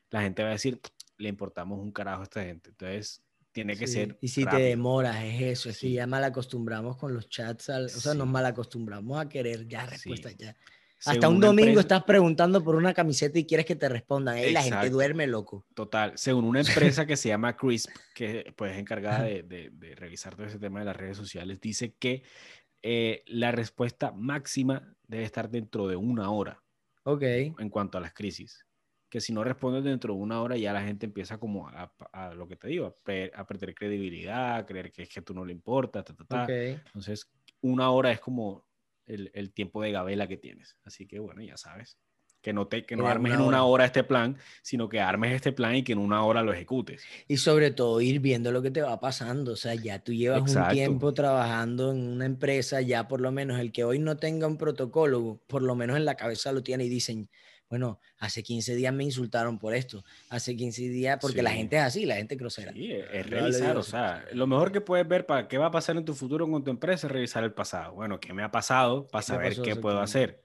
la gente va a decir, le importamos un carajo a esta gente. Entonces, tiene que ser. Y si te demoras, es eso. Es ya mal acostumbramos con los chats, o sea, nos mal acostumbramos a querer ya respuestas ya. Hasta un domingo estás preguntando por una camiseta y quieres que te respondan. Y la gente duerme loco. Total. Según una empresa que se llama Crisp, que pues, es encargada de, de, revisar todo ese tema de las redes sociales, dice que eh, la respuesta máxima debe estar dentro de una hora. Ok. En cuanto a las crisis que si no respondes dentro de una hora ya la gente empieza como a, lo que te digo, a, perder credibilidad, a creer que es que tú no le importa, Entonces, una hora es como el, tiempo de gabela que tienes. Así que bueno, ya sabes. Que no, te, que no armes en una hora este plan, sino que armes este plan y que en una hora lo ejecutes. Y sobre todo ir viendo lo que te va pasando. O sea, ya tú llevas un tiempo trabajando en una empresa, ya por lo menos el que hoy no tenga un protocolo, por lo menos en la cabeza lo tiene y dicen, bueno, hace 15 días me insultaron por esto, hace 15 días, porque la gente es así, la gente grosera. Sí, es revisar, o sea, lo mejor que puedes ver para qué va a pasar en tu futuro con tu empresa es revisar el pasado. Bueno, ¿qué me ha pasado para saber qué puedo hacer?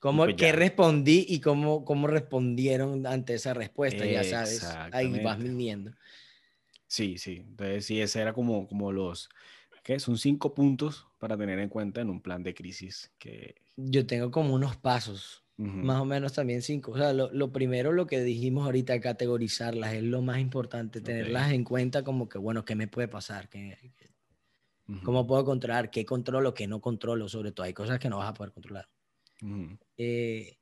¿Cómo, pues ¿Qué respondí y cómo, cómo respondieron ante esa respuesta? Ya sabes, ahí vas midiendo. Sí, sí, entonces sí, ese era como, como los, ¿qué? Son cinco puntos para tener en cuenta en un plan de crisis que... Yo tengo como unos pasos más o menos también cinco. O sea, lo, primero, lo que dijimos ahorita, categorizarlas, es lo más importante, tenerlas en cuenta como que, bueno, ¿qué me puede pasar? ¿Qué, ¿Cómo puedo controlar? ¿Qué controlo? ¿Qué no controlo? Sobre todo, hay cosas que no vas a poder controlar. Eh,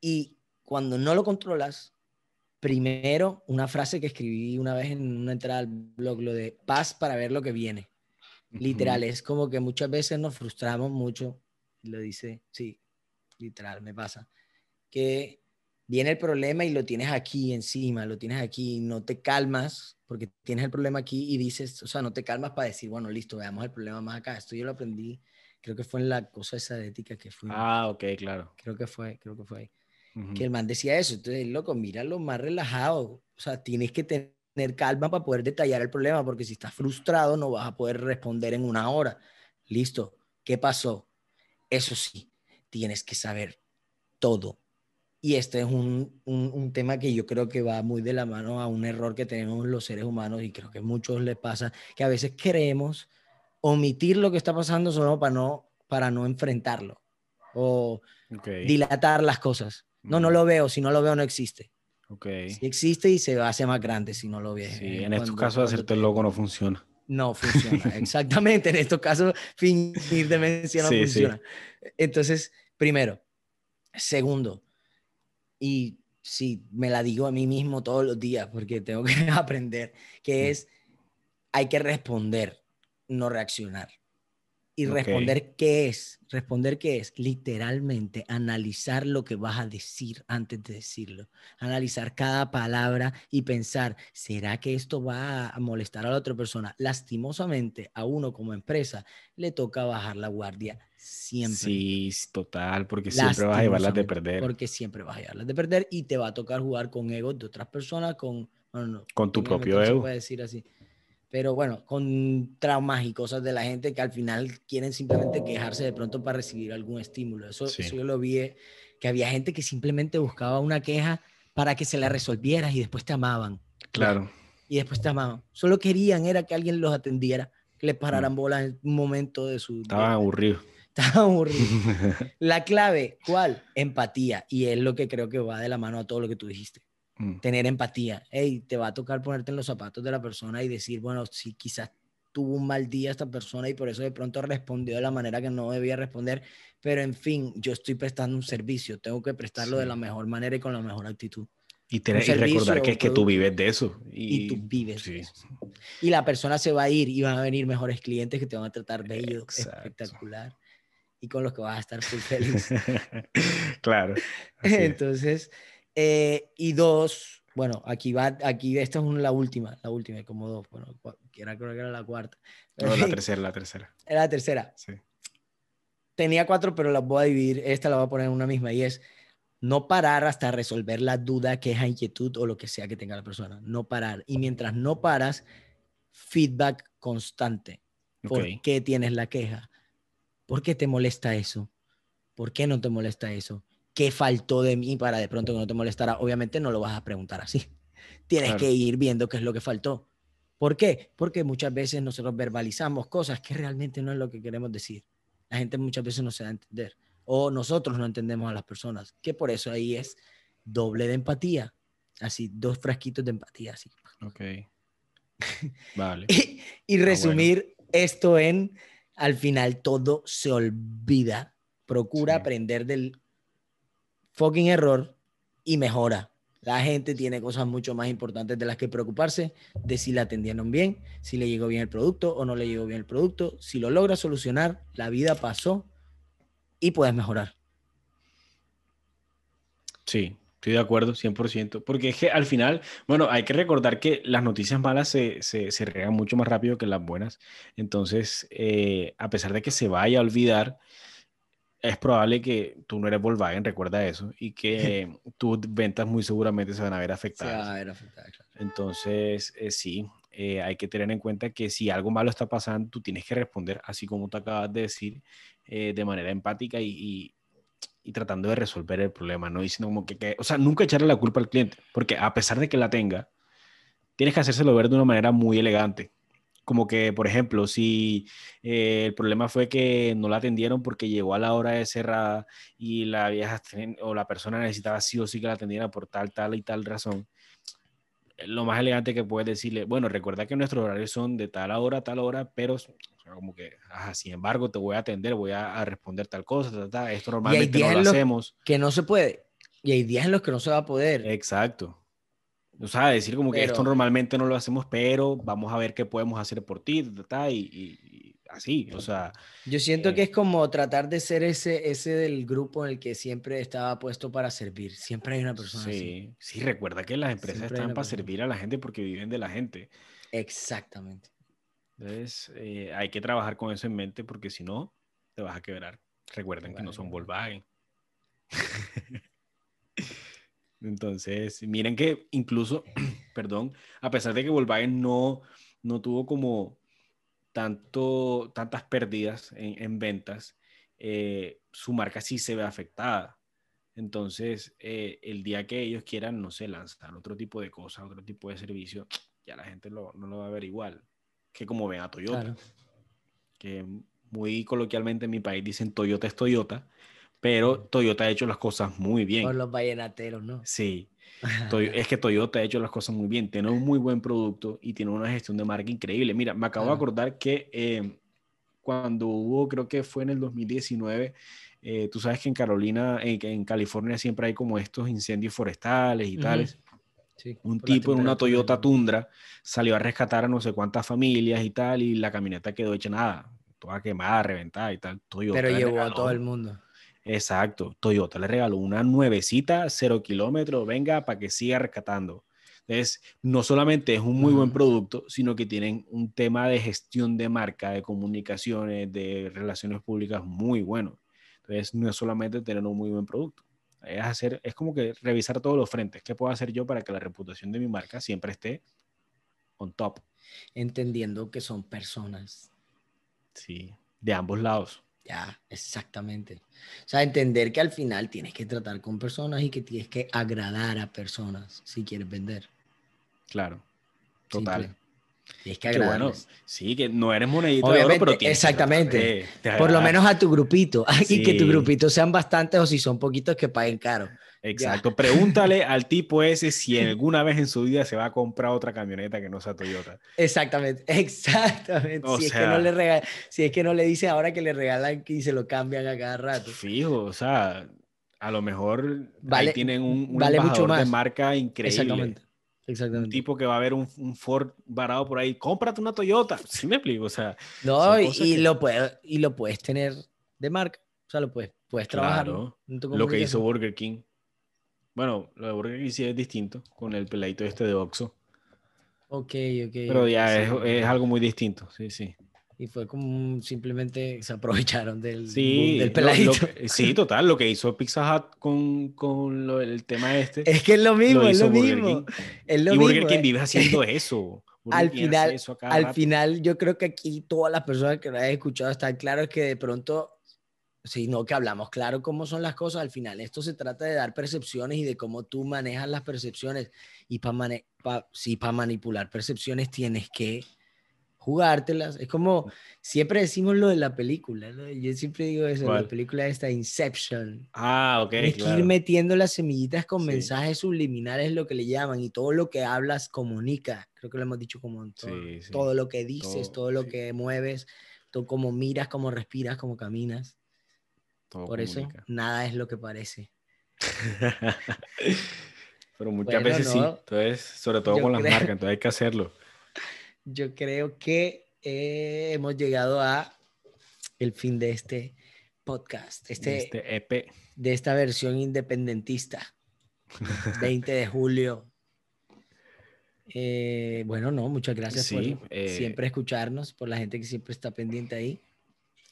y cuando no lo controlas, primero, una frase que escribí una vez en una entrada al blog, lo de paz para ver lo que viene. Literal, es como que muchas veces nos frustramos mucho, lo dice, sí, literal, me pasa, que viene el problema y lo tienes aquí encima, lo tienes aquí, no te calmas porque tienes el problema aquí y dices, o sea, no te calmas para decir, bueno, listo, veamos el problema más acá. Esto yo lo aprendí, creo que fue en la cosa esa de ética que fue. Ah, ok, claro. Creo que fue, creo que fue ahí. Que el man decía eso, entonces, loco, míralo más relajado, o sea, tienes que tener calma para poder detallar el problema, porque si estás frustrado no vas a poder responder en una hora. Listo, ¿qué pasó? Eso sí, tienes que saber todo. Y este es un, un, tema que yo creo que va muy de la mano a un error que tenemos los seres humanos y creo que a muchos les pasa, que a veces queremos omitir lo que está pasando solo para no, para no enfrentarlo o dilatar las cosas. No, no lo veo, si no lo veo no existe. Okay. Si existe y se hace más grande si no lo ves. Sí, en estos casos hacerte el logo no funciona. No funciona, exactamente. En estos casos, fingir demencia no funciona. Entonces, primero. Segundo, y si me la digo a mí mismo todos los días porque tengo que aprender, que mm. es, hay que responder, no reaccionar. Y responder qué es, responder qué es, literalmente analizar lo que vas a decir antes de decirlo, analizar cada palabra y pensar, ¿será que esto va a molestar a la otra persona? Lastimosamente, a uno como empresa le toca bajar la guardia siempre. Sí, total, porque siempre vas a llevarlas de perder. Porque siempre vas a llevarlas de perder y te va a tocar jugar con egos de otras personas, con... con tu propio ego. Se puede decir así pero bueno, con traumas y cosas de la gente que al final quieren simplemente quejarse de pronto para recibir algún estímulo. Eso, yo lo vi, que había gente que simplemente buscaba una queja para que se la resolvieras y después te amaban. Claro. Y después te amaban. Solo querían era que alguien los atendiera, que les pararan mm. bolas en un momento de su... Estaban aburridos. Estaban aburridos. la clave, ¿cuál? Empatía. Y es lo que creo que va de la mano a todo lo que tú dijiste. Mm. tener empatía. Hey, te va a tocar ponerte en los zapatos de la persona y decir, bueno, si quizás tuvo un mal día esta persona y por eso de pronto respondió de la manera que no debía responder, pero en fin, yo estoy prestando un servicio, tengo que prestarlo de la mejor manera y con la mejor actitud. Y, recordar que es que tú vives de eso. Y, tú vives de eso. Y la persona se va a ir y van a venir mejores clientes que te van a tratar bello, espectacular y con los que vas a estar feliz. claro. Entonces, eh, y dos, bueno, aquí va, aquí esta es la última, la última, como dos, bueno, creo que era la cuarta. No, la tercera, la tercera. Era la tercera. Sí. Tenía cuatro, pero las voy a dividir, esta la voy a poner en una misma y es no parar hasta resolver la duda, queja, inquietud o lo que sea que tenga la persona. No parar. Y mientras no paras, feedback constante. ¿Por qué tienes la queja? ¿Por qué te molesta eso? ¿Por qué no te molesta eso? Qué faltó de mí para de pronto que no te molestara. Obviamente no lo vas a preguntar así. Tienes que ir viendo qué es lo que faltó. ¿Por qué? Porque muchas veces nosotros verbalizamos cosas que realmente no es lo que queremos decir. La gente muchas veces no se da a entender. O nosotros no entendemos a las personas. Que por eso ahí es doble de empatía. Así, dos frasquitos de empatía. Así. Ok. Vale. y, ah, resumir esto en, al final todo se olvida. Procura aprender del fucking error y mejora. La gente tiene cosas mucho más importantes de las que preocuparse, de si la atendieron bien, si le llegó bien el producto o no le llegó bien el producto. Si lo logra solucionar, la vida pasó y puedes mejorar. Sí, estoy de acuerdo, 100%. Porque es que al final, bueno, hay que recordar que las noticias malas se, se, se regan mucho más rápido que las buenas. Entonces, eh, a pesar de que se vaya a olvidar, es probable que tú no eres Volkswagen, recuerda eso, y que tus ventas muy seguramente se van a ver afectadas. Entonces, eh, sí, eh, hay que tener en cuenta que si algo malo está pasando, tú tienes que responder, así como tú acabas de decir, eh, de manera empática y, y, tratando de resolver el problema, no diciendo como que, que, o sea, nunca echarle la culpa al cliente, porque a pesar de que la tenga, tienes que hacérselo ver de una manera muy elegante como que, por ejemplo, si eh, el problema fue que no la atendieron porque llegó a la hora de cerrada y la vieja o la persona necesitaba sí o sí que la atendiera por tal, tal y tal razón, lo más elegante que puedes decirle, bueno, recuerda que nuestros horarios son de tal hora a tal hora, pero como que, ajá, sin embargo, te voy a atender, voy a, responder tal cosa, tal, tal. esto normalmente no lo hacemos. Que no se puede. Y hay días en los que no se va a poder. Exacto. O sea, decir como que esto normalmente no lo hacemos, pero vamos a ver qué podemos hacer por ti, y, así, o sea. Yo siento que eh es como tratar de ser ese, ese del grupo en el que siempre estaba puesto para servir. Siempre hay una persona sí, así. Sí, recuerda que las empresas están para servir a la gente porque viven de la gente. Exactamente. Entonces, eh, hay que trabajar con eso en mente porque si no, te vas a quebrar. Recuerden que no son Volkswagen. Entonces, miren que incluso, perdón, a pesar de que Volkswagen no, no tuvo como tanto, tantas pérdidas en, ventas, eh, su marca sí se ve afectada. Entonces, eh, el día que ellos quieran, no sé, lanzar otro tipo de cosas, otro tipo de servicio, ya la gente no lo va a ver igual que como ven a Toyota. Que muy coloquialmente en mi país dicen Toyota es Toyota, pero Toyota ha hecho las cosas muy bien. Por los vallenateros, ¿no? Sí. es que Toyota ha hecho las cosas muy bien, tiene un muy buen producto y tiene una gestión de marca increíble. Mira, me acabo de acordar que eh, cuando hubo, creo que fue en el 2019, eh, tú sabes que en Carolina, en, California siempre hay como estos incendios forestales y tales. un tipo en una Toyota Tundra salió a rescatar a no sé cuántas familias y tal, y la camioneta quedó hecha nada, toda quemada, reventada y tal. Pero llevó a todo el mundo. Exacto, Toyota le regaló una nuevecita, cero kilómetros, venga, para que siga rescatando. Entonces, no solamente es un muy buen producto, sino que tienen un tema de gestión de marca, de comunicaciones, de relaciones públicas muy bueno. Entonces, no es solamente tener un muy buen producto, es hacer, es como que revisar todos los frentes. ¿Qué puedo hacer yo para que la reputación de mi marca siempre esté on top? Entendiendo que son personas. Sí, de ambos lados. Ya, exactamente. O sea, entender que al final tienes que tratar con personas y que tienes que agradar a personas si quieres vender. Claro, total. Tienes que agradarles. sí, que no eres monedita de oro, pero tienes Exactamente. Por lo menos a tu grupito. Y que tu grupito sean bastantes o si son poquitos que paguen caro. Exacto. Pregúntale al tipo ese si alguna vez en su vida se va a comprar otra camioneta que no sea Toyota. Exactamente, exactamente. si, es que no le si es que no le dice ahora que le regalan y se lo cambian a cada rato. Fijo, o sea, a lo mejor ahí tienen un, un vale mucho más. de marca increíble. Exactamente. Exactamente. Un tipo que va a ver un, un, Ford varado por ahí, cómprate una Toyota. Sí me explico, o sea. No, y, lo puedes, y lo puedes tener de marca. O sea, lo puedes, puedes trabajar. Lo que hizo Burger King. Bueno, lo de Burger King sí es distinto con el peladito este de Oxxo. Ok, ok. Pero ya es, es, algo muy distinto, sí, sí. Y fue como simplemente se aprovecharon del, sí, del peladito. sí, total, lo que hizo Pizza Hut con, con lo, el tema este. Es que es lo mismo, es lo mismo. Es lo y Burger King eh. vive haciendo eso. al final, al final, yo creo que aquí todas las personas que lo hayan escuchado están claros que de pronto sino que hablamos claro cómo son las cosas. Al final, esto se trata de dar percepciones y de cómo tú manejas las percepciones. Y para si para manipular percepciones tienes que jugártelas. Es como siempre decimos lo de la película. Yo siempre digo eso, la película esta Inception. Ah, ok. Es que ir metiendo las semillitas con mensajes subliminales, lo que le llaman, y todo lo que hablas comunica. Creo que lo hemos dicho como todo, todo lo que dices, todo, lo que mueves, todo como miras, como respiras, como caminas. Por eso, nada es lo que parece. Pero muchas veces sí. Entonces, sobre todo con las marcas, entonces hay que hacerlo. Yo creo que eh, hemos llegado a el fin de este podcast, este, este EP. De esta versión independentista. 20 de julio. Eh, bueno, no, muchas gracias por eh, siempre escucharnos, por la gente que siempre está pendiente ahí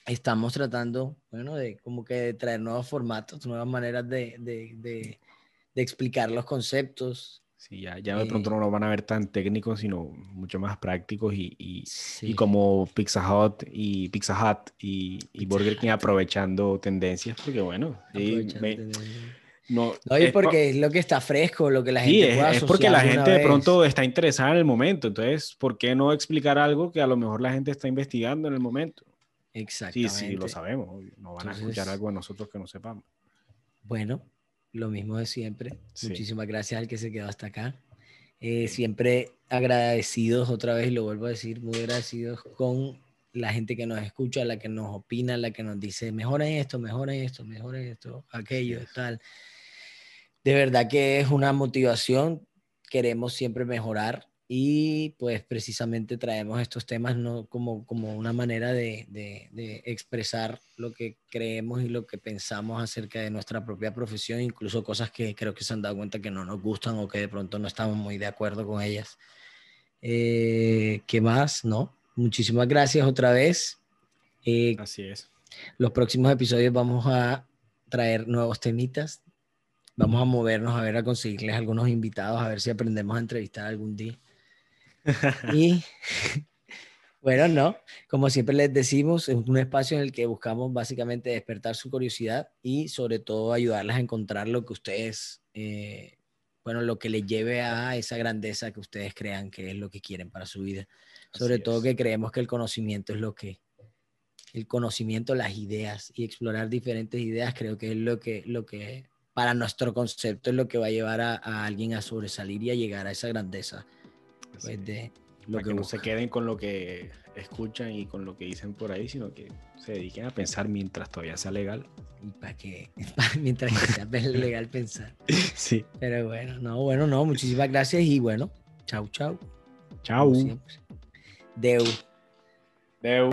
estamos tratando, bueno, de como que traer nuevos formatos, nuevas maneras de, de, de, explicar los conceptos. Sí, ya, ya de pronto no lo van a ver tan técnicos, sino mucho más prácticos y, y, y como Pizza Hut y Pizza Hut y, y Burger King aprovechando tendencias, porque bueno, sí, no, no es porque es lo que está fresco, lo que la gente sí, es, es porque la gente de pronto está interesada en el momento, entonces, ¿por qué no explicar algo que a lo mejor la gente está investigando en el momento? Exactamente. Sí, sí, lo sabemos. No van a escuchar algo de nosotros que no sepamos. Bueno, lo mismo de siempre. Muchísimas gracias al que se quedó hasta acá. Eh, siempre agradecidos, otra vez lo vuelvo a decir, muy agradecidos con la gente que nos escucha, la que nos opina, la que nos dice, mejoren esto, mejoren esto, mejoren esto, aquello, tal. De verdad que es una motivación, queremos siempre mejorar y pues precisamente traemos estos temas ¿no? como, como una manera de, de, expresar lo que creemos y lo que pensamos acerca de nuestra propia profesión, incluso cosas que creo que se han dado cuenta que no nos gustan o que de pronto no estamos muy de acuerdo con ellas. Eh, ¿Qué más? No. Muchísimas gracias otra vez. Eh, Así es. Los próximos episodios vamos a traer nuevos temitas. Vamos a movernos a ver, a conseguirles algunos invitados, a ver si aprendemos a entrevistar algún día. Y Bueno, no, como siempre les decimos, es un espacio en el que buscamos básicamente despertar su curiosidad y sobre todo ayudarles a encontrar lo que ustedes, eh, bueno, lo que les lleve a esa grandeza que ustedes crean que es lo que quieren para su vida. Sobre todo que creemos que el conocimiento es lo que, el conocimiento, las ideas y explorar diferentes ideas, creo que es lo que, lo que para nuestro concepto es lo que va a llevar a, a alguien a sobresalir y a llegar a esa grandeza pues, de, que no se queden con lo que escuchan y con lo que dicen por ahí, sino que se dediquen a pensar mientras todavía sea legal. para que, mientras sea legal pensar. Sí. Pero bueno, no, bueno, no, muchísimas gracias y bueno, chau, chau. Chau. Deu. Deu.